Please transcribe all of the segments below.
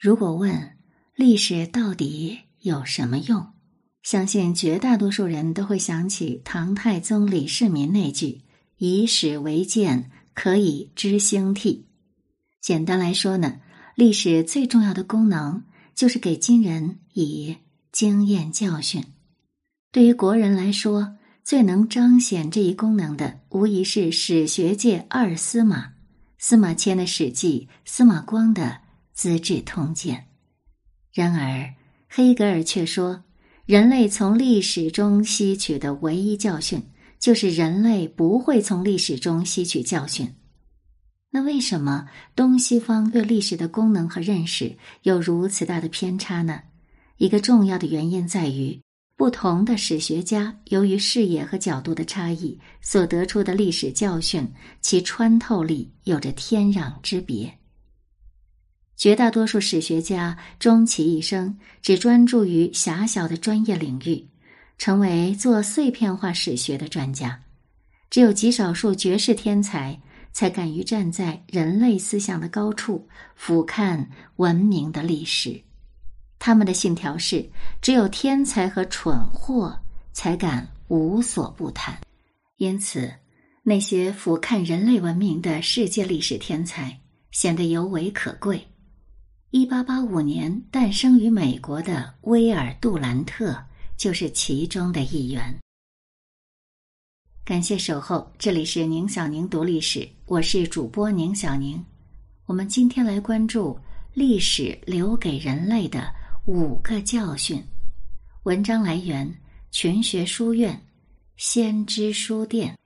如果问历史到底有什么用，相信绝大多数人都会想起唐太宗李世民那句“以史为鉴，可以知兴替”。简单来说呢，历史最重要的功能就是给今人以经验教训。对于国人来说，最能彰显这一功能的，无疑是史学界二司马：司马迁的《史记》，司马光的。《资治通鉴》，然而黑格尔却说，人类从历史中吸取的唯一教训，就是人类不会从历史中吸取教训。那为什么东西方对历史的功能和认识有如此大的偏差呢？一个重要的原因在于，不同的史学家由于视野和角度的差异，所得出的历史教训，其穿透力有着天壤之别。绝大多数史学家终其一生只专注于狭小的专业领域，成为做碎片化史学的专家。只有极少数绝世天才才敢于站在人类思想的高处俯瞰文明的历史。他们的信条是：只有天才和蠢货才敢无所不谈。因此，那些俯瞰人类文明的世界历史天才显得尤为可贵。一八八五年诞生于美国的威尔·杜兰特就是其中的一员。感谢守候，这里是宁小宁读历史，我是主播宁小宁。我们今天来关注历史留给人类的五个教训。文章来源：群学书院、先知书店。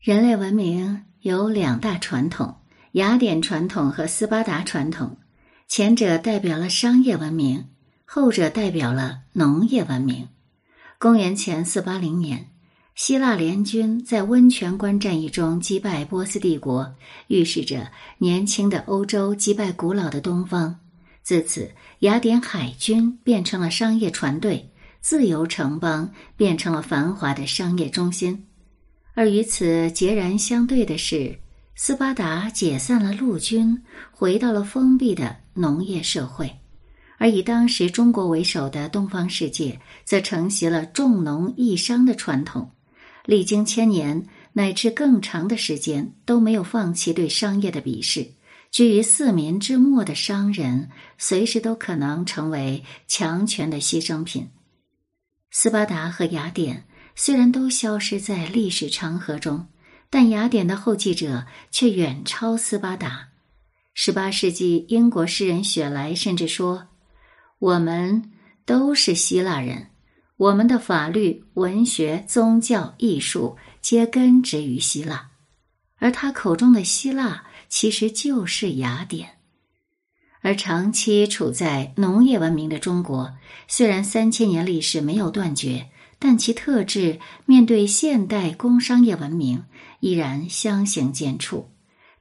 人类文明有两大传统。雅典传统和斯巴达传统，前者代表了商业文明，后者代表了农业文明。公元前四八零年，希腊联军在温泉关战役中击败波斯帝国，预示着年轻的欧洲击败古老的东方。自此，雅典海军变成了商业船队，自由城邦变成了繁华的商业中心。而与此截然相对的是。斯巴达解散了陆军，回到了封闭的农业社会，而以当时中国为首的东方世界则承袭了重农抑商的传统，历经千年乃至更长的时间都没有放弃对商业的鄙视。居于四民之末的商人，随时都可能成为强权的牺牲品。斯巴达和雅典虽然都消失在历史长河中。但雅典的后继者却远超斯巴达。十八世纪，英国诗人雪莱甚至说：“我们都是希腊人，我们的法律、文学、宗教、艺术皆根植于希腊。”而他口中的希腊，其实就是雅典。而长期处在农业文明的中国，虽然三千年历史没有断绝。但其特质面对现代工商业文明依然相形见绌，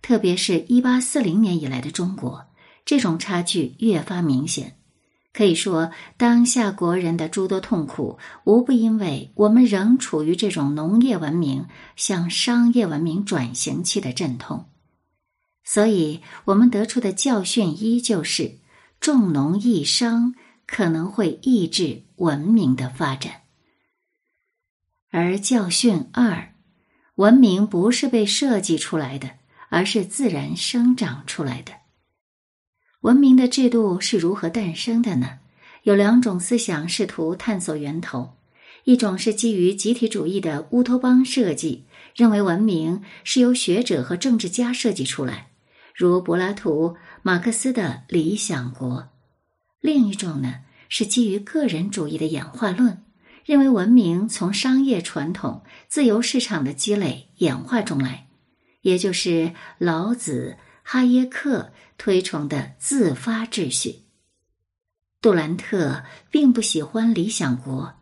特别是一八四零年以来的中国，这种差距越发明显。可以说，当下国人的诸多痛苦，无不因为我们仍处于这种农业文明向商业文明转型期的阵痛。所以，我们得出的教训依旧是：重农抑商可能会抑制文明的发展。而教训二，文明不是被设计出来的，而是自然生长出来的。文明的制度是如何诞生的呢？有两种思想试图探索源头：一种是基于集体主义的乌托邦设计，认为文明是由学者和政治家设计出来，如柏拉图、马克思的理想国；另一种呢，是基于个人主义的演化论。认为文明从商业传统、自由市场的积累演化中来，也就是老子、哈耶克推崇的自发秩序。杜兰特并不喜欢理想国，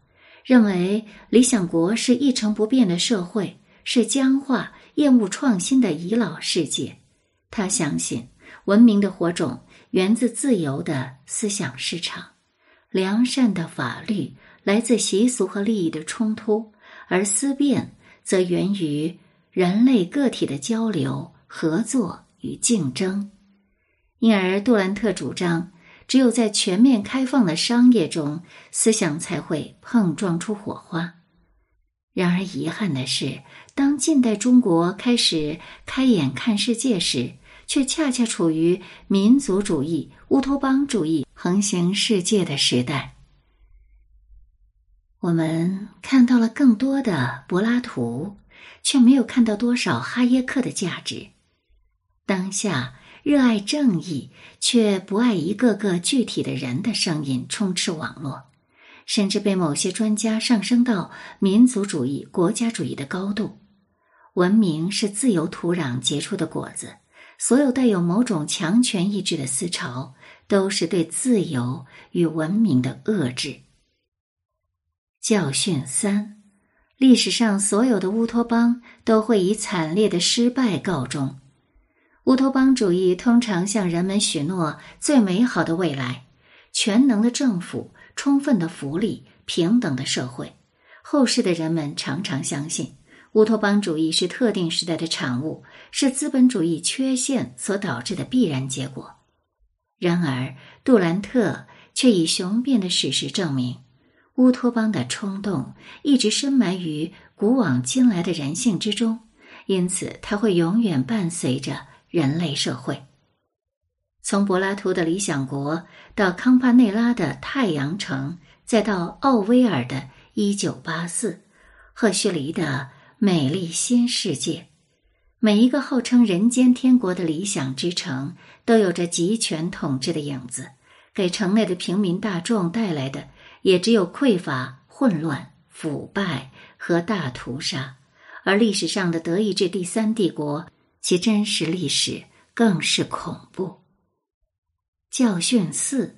认为理想国是一成不变的社会，是僵化、厌恶创新的遗老世界。他相信文明的火种源自自由的思想市场、良善的法律。来自习俗和利益的冲突，而思辨则源于人类个体的交流、合作与竞争。因而杜兰特主张，只有在全面开放的商业中，思想才会碰撞出火花。然而遗憾的是，当近代中国开始开眼看世界时，却恰恰处于民族主义、乌托邦主义横行世界的时代。我们看到了更多的柏拉图，却没有看到多少哈耶克的价值。当下热爱正义却不爱一个个具体的人的声音充斥网络。甚至被某些专家上升到民族主义、国家主义的高度。文明是自由土壤结出的果子，所有带有某种强权意志的思潮，都是对自由与文明的遏制。教训三：历史上所有的乌托邦都会以惨烈的失败告终。乌托邦主义通常向人们许诺最美好的未来，全能的政府。充分的福利、平等的社会，后世的人们常常相信乌托邦主义是特定时代的产物，是资本主义缺陷所导致的必然结果。然而，杜兰特却以雄辩的史实证明，乌托邦的冲动一直深埋于古往今来的人性之中，因此它会永远伴随着人类社会。从柏拉图的理想国到康帕内拉的太阳城，再到奥威尔的《一九八四》，赫胥黎的美丽新世界，每一个号称人间天国的理想之城，都有着集权统治的影子，给城内的平民大众带来的也只有匮乏、混乱、腐败和大屠杀。而历史上的德意志第三帝国，其真实历史更是恐怖。教训四：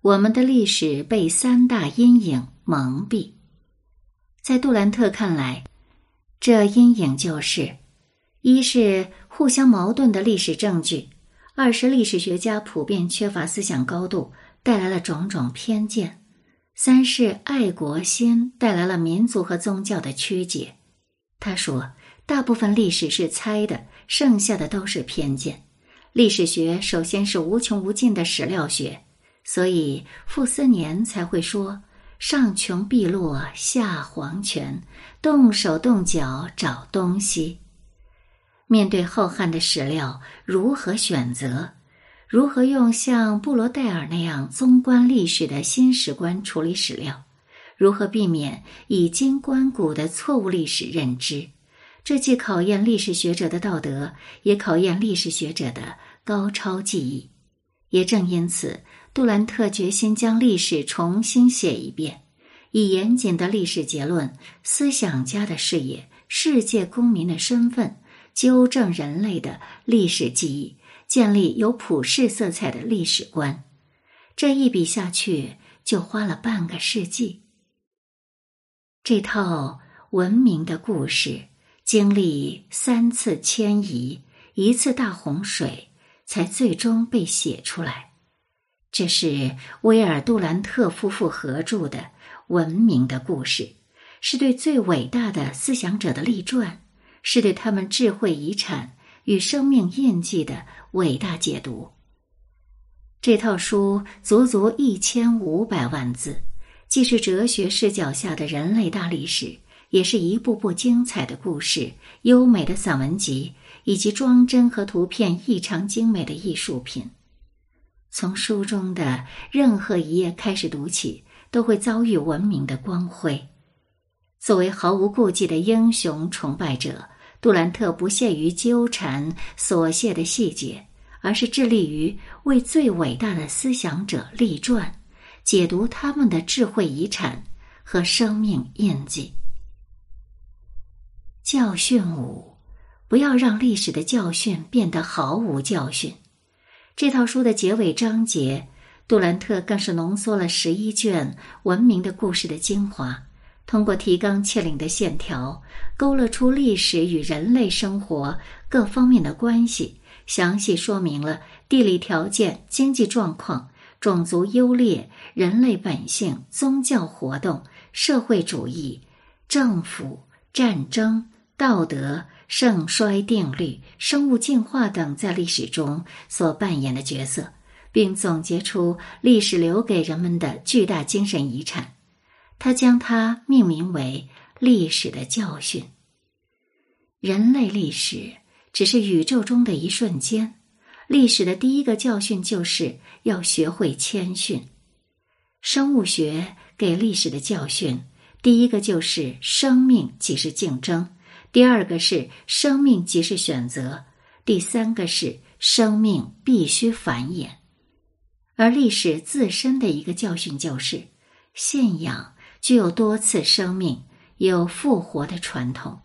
我们的历史被三大阴影蒙蔽。在杜兰特看来，这阴影就是：一是互相矛盾的历史证据；二是历史学家普遍缺乏思想高度，带来了种种偏见；三是爱国心带来了民族和宗教的曲解。他说，大部分历史是猜的，剩下的都是偏见。历史学首先是无穷无尽的史料学，所以傅斯年才会说“上穷碧落下黄泉，动手动脚找东西”。面对浩瀚的史料，如何选择？如何用像布罗代尔那样纵观历史的新史观处理史料？如何避免以今观古的错误历史认知？这既考验历史学者的道德，也考验历史学者的高超技艺。也正因此，杜兰特决心将历史重新写一遍，以严谨的历史结论、思想家的视野、世界公民的身份，纠正人类的历史记忆，建立有普世色彩的历史观。这一笔下去，就花了半个世纪。这套文明的故事。经历三次迁移，一次大洪水，才最终被写出来。这是威尔杜兰特夫妇合著的《文明的故事》，是对最伟大的思想者的立传，是对他们智慧遗产与生命印记的伟大解读。这套书足足一千五百万字，既是哲学视角下的人类大历史。也是一部部精彩的故事、优美的散文集，以及装帧和图片异常精美的艺术品。从书中的任何一页开始读起，都会遭遇文明的光辉。作为毫无顾忌的英雄崇拜者，杜兰特不屑于纠缠琐屑的细节，而是致力于为最伟大的思想者立传，解读他们的智慧遗产和生命印记。教训五：不要让历史的教训变得毫无教训。这套书的结尾章节，杜兰特更是浓缩了十一卷文明的故事的精华，通过提纲挈领的线条，勾勒出历史与人类生活各方面的关系，详细说明了地理条件、经济状况、种族优劣、人类本性、宗教活动、社会主义、政府、战争。道德、盛衰定律、生物进化等在历史中所扮演的角色，并总结出历史留给人们的巨大精神遗产。他将它命名为“历史的教训”。人类历史只是宇宙中的一瞬间，历史的第一个教训就是要学会谦逊。生物学给历史的教训，第一个就是生命即是竞争。第二个是生命即是选择，第三个是生命必须繁衍，而历史自身的一个教训就是，信仰具有多次生命、有复活的传统。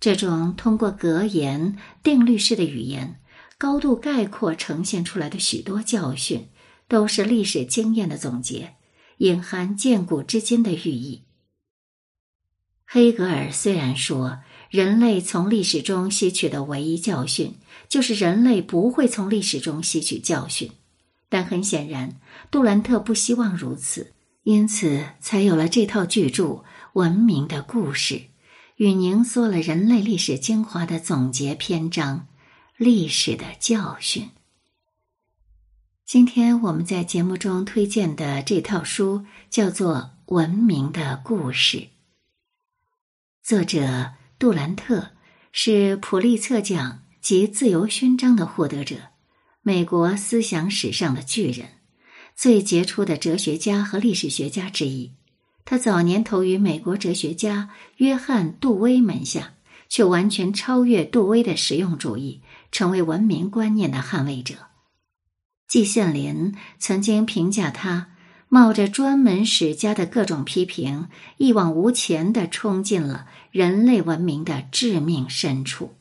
这种通过格言、定律式的语言，高度概括呈现出来的许多教训，都是历史经验的总结，隐含见古知今的寓意。黑格尔虽然说，人类从历史中吸取的唯一教训就是人类不会从历史中吸取教训，但很显然，杜兰特不希望如此，因此才有了这套巨著《文明的故事》，与凝缩了人类历史精华的总结篇章《历史的教训》。今天我们在节目中推荐的这套书叫做《文明的故事》。作者杜兰特是普利策奖及自由勋章的获得者，美国思想史上的巨人，最杰出的哲学家和历史学家之一。他早年投于美国哲学家约翰·杜威门下，却完全超越杜威的实用主义，成为文明观念的捍卫者。季羡林曾经评价他。冒着专门史家的各种批评，一往无前的冲进了人类文明的致命深处。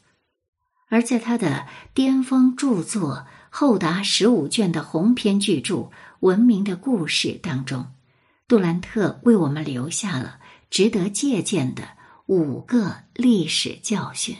而在他的巅峰著作厚达十五卷的鸿篇巨著《文明的故事》当中，杜兰特为我们留下了值得借鉴的五个历史教训。